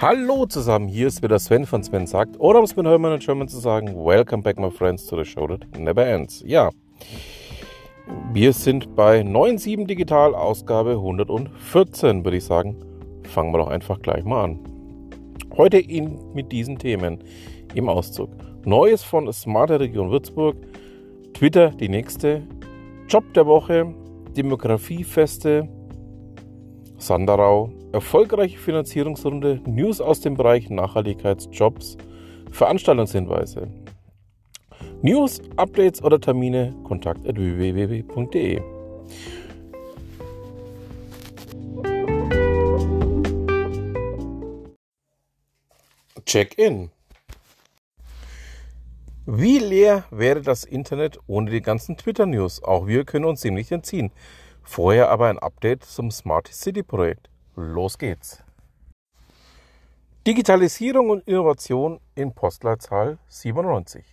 Hallo zusammen, hier ist wieder Sven von Sven sagt, oder um es mit Hermann und German zu sagen, Welcome back my friends to the show that never ends. Ja, wir sind bei 9.7 Digital, Ausgabe 114, würde ich sagen. Fangen wir doch einfach gleich mal an. Heute in, mit diesen Themen im Auszug. Neues von Smarter Region Würzburg, Twitter die nächste, Job der Woche, Demografiefeste, Sandarau, erfolgreiche Finanzierungsrunde, News aus dem Bereich Nachhaltigkeitsjobs, Veranstaltungshinweise. News, Updates oder Termine kontakt www.de. Check-in. Wie leer wäre das Internet ohne die ganzen Twitter-News? Auch wir können uns dem nicht entziehen. Vorher aber ein Update zum Smart City Projekt. Los geht's. Digitalisierung und Innovation in Postleitzahl 97.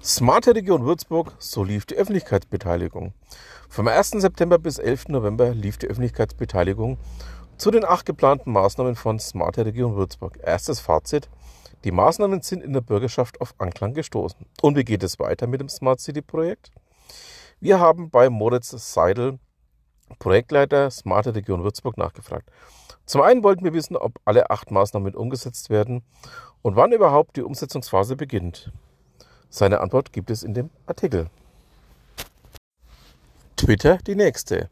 Smarte Region Würzburg, so lief die Öffentlichkeitsbeteiligung. Vom 1. September bis 11. November lief die Öffentlichkeitsbeteiligung zu den acht geplanten Maßnahmen von Smarte Region Würzburg. Erstes Fazit. Die Maßnahmen sind in der Bürgerschaft auf Anklang gestoßen. Und wie geht es weiter mit dem Smart City Projekt? Wir haben bei Moritz Seidel, Projektleiter Smarte Region Würzburg, nachgefragt. Zum einen wollten wir wissen, ob alle acht Maßnahmen umgesetzt werden und wann überhaupt die Umsetzungsphase beginnt. Seine Antwort gibt es in dem Artikel. Twitter die nächste.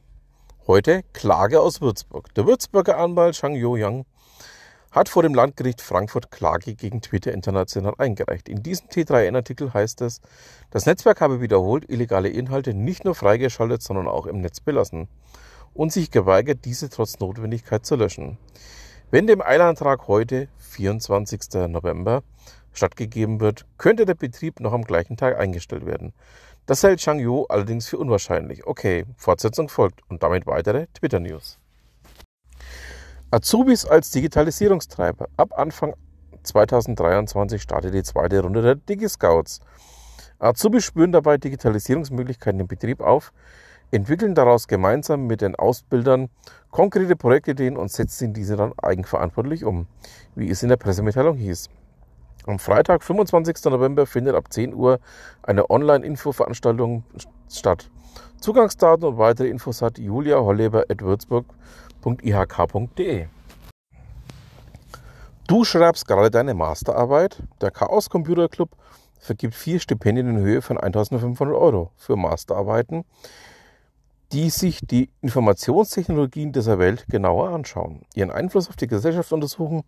Heute Klage aus Würzburg. Der Würzburger Anwalt Shang Yo Yang hat vor dem Landgericht Frankfurt Klage gegen Twitter International eingereicht. In diesem T3N-Artikel heißt es, das Netzwerk habe wiederholt illegale Inhalte nicht nur freigeschaltet, sondern auch im Netz belassen und sich geweigert, diese trotz Notwendigkeit zu löschen. Wenn dem Eilantrag heute, 24. November, stattgegeben wird, könnte der Betrieb noch am gleichen Tag eingestellt werden. Das hält Chang Yu allerdings für unwahrscheinlich. Okay, Fortsetzung folgt und damit weitere Twitter-News. Azubis als Digitalisierungstreiber. Ab Anfang 2023 startet die zweite Runde der DigiScouts. Azubis spüren dabei Digitalisierungsmöglichkeiten im Betrieb auf, entwickeln daraus gemeinsam mit den Ausbildern konkrete Projektideen und setzen diese dann eigenverantwortlich um, wie es in der Pressemitteilung hieß. Am Freitag, 25. November, findet ab 10 Uhr eine Online-Info-Veranstaltung statt. Zugangsdaten und weitere Infos hat Julia Holleber at würzburg.ihk.de. Du schreibst gerade deine Masterarbeit. Der Chaos Computer Club vergibt vier Stipendien in Höhe von 1500 Euro für Masterarbeiten, die sich die Informationstechnologien dieser Welt genauer anschauen, ihren Einfluss auf die Gesellschaft untersuchen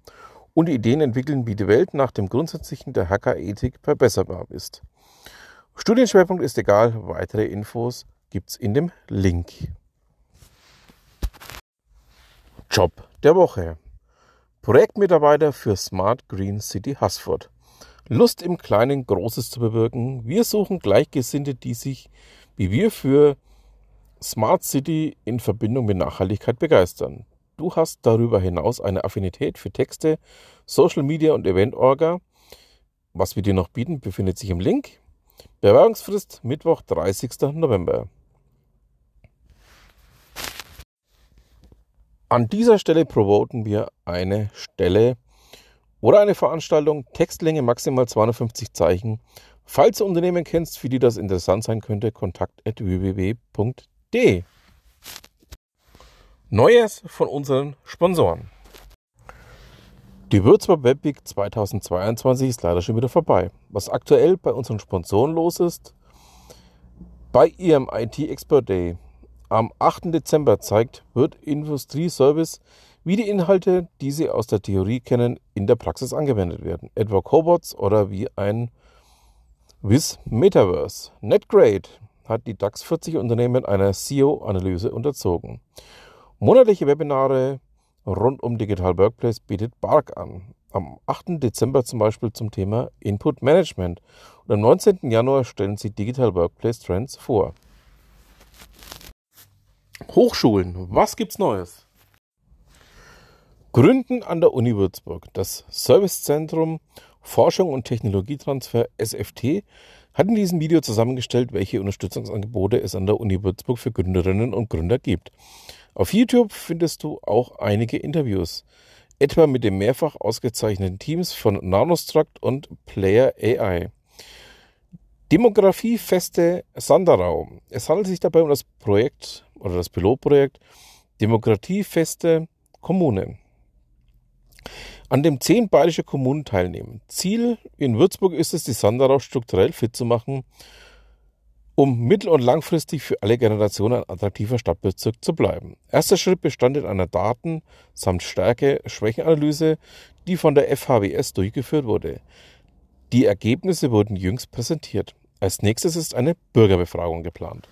und Ideen entwickeln, wie die Welt nach dem Grundsätzlichen der Hackerethik verbesserbar ist. Studienschwerpunkt ist egal, weitere Infos gibt's in dem Link. Job der Woche. Projektmitarbeiter für Smart Green City Haßfurt. Lust im Kleinen Großes zu bewirken. Wir suchen Gleichgesinnte, die sich wie wir für Smart City in Verbindung mit Nachhaltigkeit begeistern. Du hast darüber hinaus eine Affinität für Texte, Social Media und Event Orga. Was wir dir noch bieten, befindet sich im Link. Bewerbungsfrist Mittwoch, 30. November. An dieser Stelle promoten wir eine Stelle oder eine Veranstaltung, Textlänge maximal 250 Zeichen. Falls du Unternehmen kennst, für die das interessant sein könnte, kontakt kontakt.www.de. Neues von unseren Sponsoren. Die Würzburg Webweek 2022 ist leider schon wieder vorbei. Was aktuell bei unseren Sponsoren los ist, bei ihrem IT Expert Day am 8. Dezember zeigt Wirt Industrie Service, wie die Inhalte, die Sie aus der Theorie kennen, in der Praxis angewendet werden. Etwa Cobots oder wie ein Wiz Metaverse. NetGrade hat die DAX 40 Unternehmen einer SEO-Analyse unterzogen. Monatliche Webinare rund um Digital Workplace bietet Bark an. Am 8. Dezember zum Beispiel zum Thema Input Management und am 19. Januar stellen sie Digital Workplace Trends vor. Hochschulen, was gibt's Neues? Gründen an der Uni Würzburg. Das Servicezentrum Forschung und Technologietransfer SFT hat in diesem Video zusammengestellt, welche Unterstützungsangebote es an der Uni Würzburg für Gründerinnen und Gründer gibt. Auf YouTube findest du auch einige Interviews. etwa mit den mehrfach ausgezeichneten Teams von Nanostruct und Player AI. Demografiefeste Sanderau. Es handelt sich dabei um das Projekt oder das Pilotprojekt Demokratiefeste Kommune, an dem zehn bayerische Kommunen teilnehmen. Ziel in Würzburg ist es, die Sanderau strukturell fit zu machen, um mittel- und langfristig für alle Generationen ein attraktiver Stadtbezirk zu bleiben. Erster Schritt bestand in einer Daten- samt Stärke-Schwächenanalyse, die von der FHWS durchgeführt wurde. Die Ergebnisse wurden jüngst präsentiert. Als nächstes ist eine Bürgerbefragung geplant.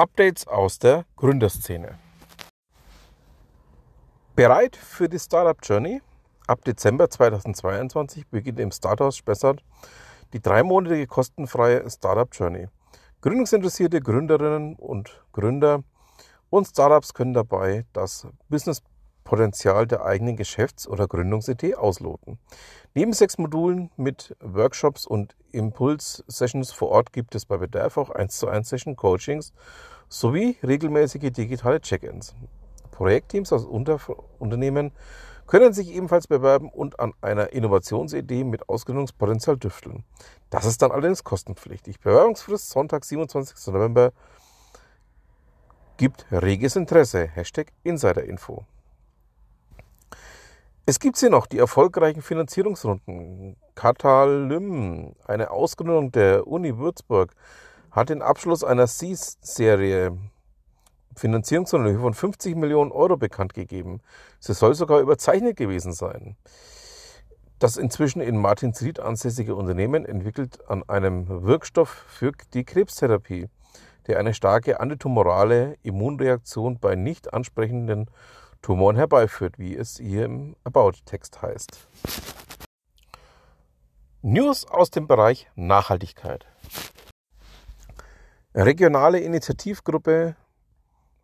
Updates aus der Gründerszene. Bereit für die Startup Journey? Ab Dezember 2022 beginnt im Starthaus Spessart die dreimonatige kostenfreie Startup Journey. Gründungsinteressierte Gründerinnen und Gründer und Startups können dabei das Business Potenzial der eigenen Geschäfts- oder Gründungsidee ausloten. Neben sechs Modulen mit Workshops und Impuls-Sessions vor Ort gibt es bei Bedarf auch 1 zu 1 Session Coachings sowie regelmäßige digitale Check-ins. Projektteams aus Unter Unternehmen können sich ebenfalls bewerben und an einer Innovationsidee mit Ausgründungspotenzial düfteln. Das ist dann allerdings kostenpflichtig. Bewerbungsfrist Sonntag, 27. November gibt reges Interesse. Hashtag Insiderinfo. Es gibt hier noch die erfolgreichen Finanzierungsrunden. Katalym, eine Ausgründung der Uni Würzburg, hat den Abschluss einer Seed-Serie Finanzierungsrunde von 50 Millionen Euro bekannt gegeben. Sie soll sogar überzeichnet gewesen sein. Das inzwischen in Martinsried ansässige Unternehmen entwickelt an einem Wirkstoff für die Krebstherapie, der eine starke antitumorale Immunreaktion bei nicht ansprechenden Tumoren herbeiführt, wie es hier im About-Text heißt. News aus dem Bereich Nachhaltigkeit. Regionale Initiativgruppe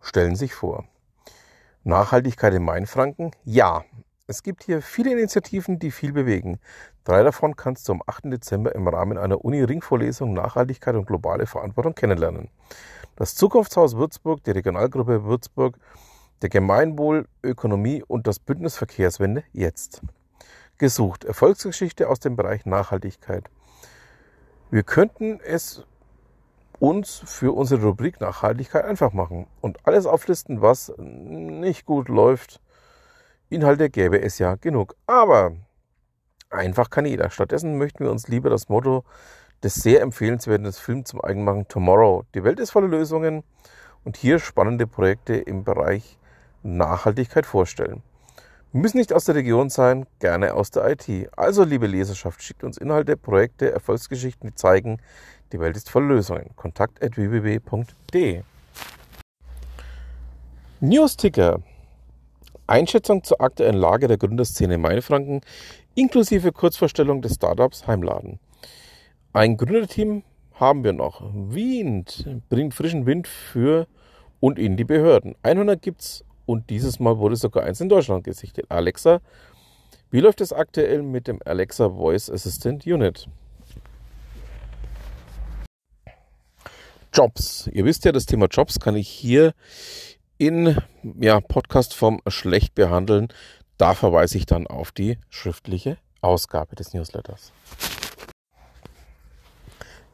stellen sich vor. Nachhaltigkeit in Mainfranken? Ja. Es gibt hier viele Initiativen, die viel bewegen. Drei davon kannst du am 8. Dezember im Rahmen einer Uni-Ringvorlesung Nachhaltigkeit und globale Verantwortung kennenlernen. Das Zukunftshaus Würzburg, die Regionalgruppe Würzburg der Gemeinwohl, Ökonomie und das Bündnis Verkehrswende jetzt. Gesucht. Erfolgsgeschichte aus dem Bereich Nachhaltigkeit. Wir könnten es uns für unsere Rubrik Nachhaltigkeit einfach machen und alles auflisten, was nicht gut läuft. Inhalte gäbe es ja genug. Aber einfach kann jeder. Stattdessen möchten wir uns lieber das Motto des sehr empfehlenswerten Films zum Eigen machen, Tomorrow. Die Welt ist voller Lösungen und hier spannende Projekte im Bereich Nachhaltigkeit vorstellen. Wir müssen nicht aus der Region sein, gerne aus der IT. Also, liebe Leserschaft, schickt uns Inhalte, Projekte, Erfolgsgeschichten, die zeigen, die Welt ist voll Lösungen. Kontakt at News-Ticker. Einschätzung zur aktuellen Lage der Gründerszene in Mainfranken inklusive Kurzvorstellung des Startups Heimladen. Ein Gründerteam haben wir noch. Wien bringt frischen Wind für und in die Behörden. 100 gibt es und dieses Mal wurde sogar eins in Deutschland gesichtet. Alexa. Wie läuft es aktuell mit dem Alexa Voice Assistant Unit? Jobs. Ihr wisst ja, das Thema Jobs kann ich hier in ja, Podcastform schlecht behandeln. Da verweise ich dann auf die schriftliche Ausgabe des Newsletters.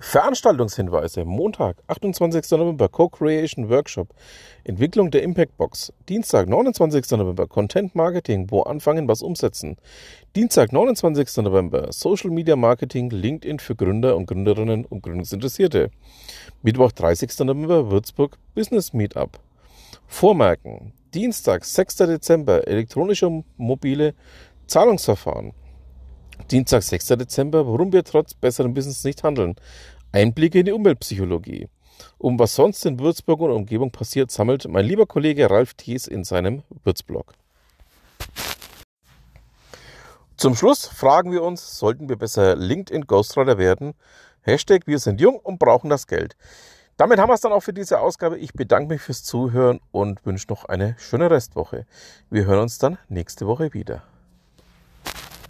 Veranstaltungshinweise. Montag, 28. November, Co-Creation Workshop. Entwicklung der Impact Box. Dienstag, 29. November, Content Marketing. Wo anfangen, was umsetzen. Dienstag, 29. November, Social Media Marketing, LinkedIn für Gründer und Gründerinnen und Gründungsinteressierte. Mittwoch, 30. November, Würzburg Business Meetup. Vormerken. Dienstag, 6. Dezember, elektronische mobile Zahlungsverfahren. Dienstag, 6. Dezember, warum wir trotz besseren Business nicht handeln. Einblicke in die Umweltpsychologie. Um was sonst in Würzburg und Umgebung passiert, sammelt mein lieber Kollege Ralf Thies in seinem Würzblog. Zum Schluss fragen wir uns, sollten wir besser LinkedIn Ghostwriter werden? Hashtag wir sind jung und brauchen das Geld. Damit haben wir es dann auch für diese Ausgabe. Ich bedanke mich fürs Zuhören und wünsche noch eine schöne Restwoche. Wir hören uns dann nächste Woche wieder.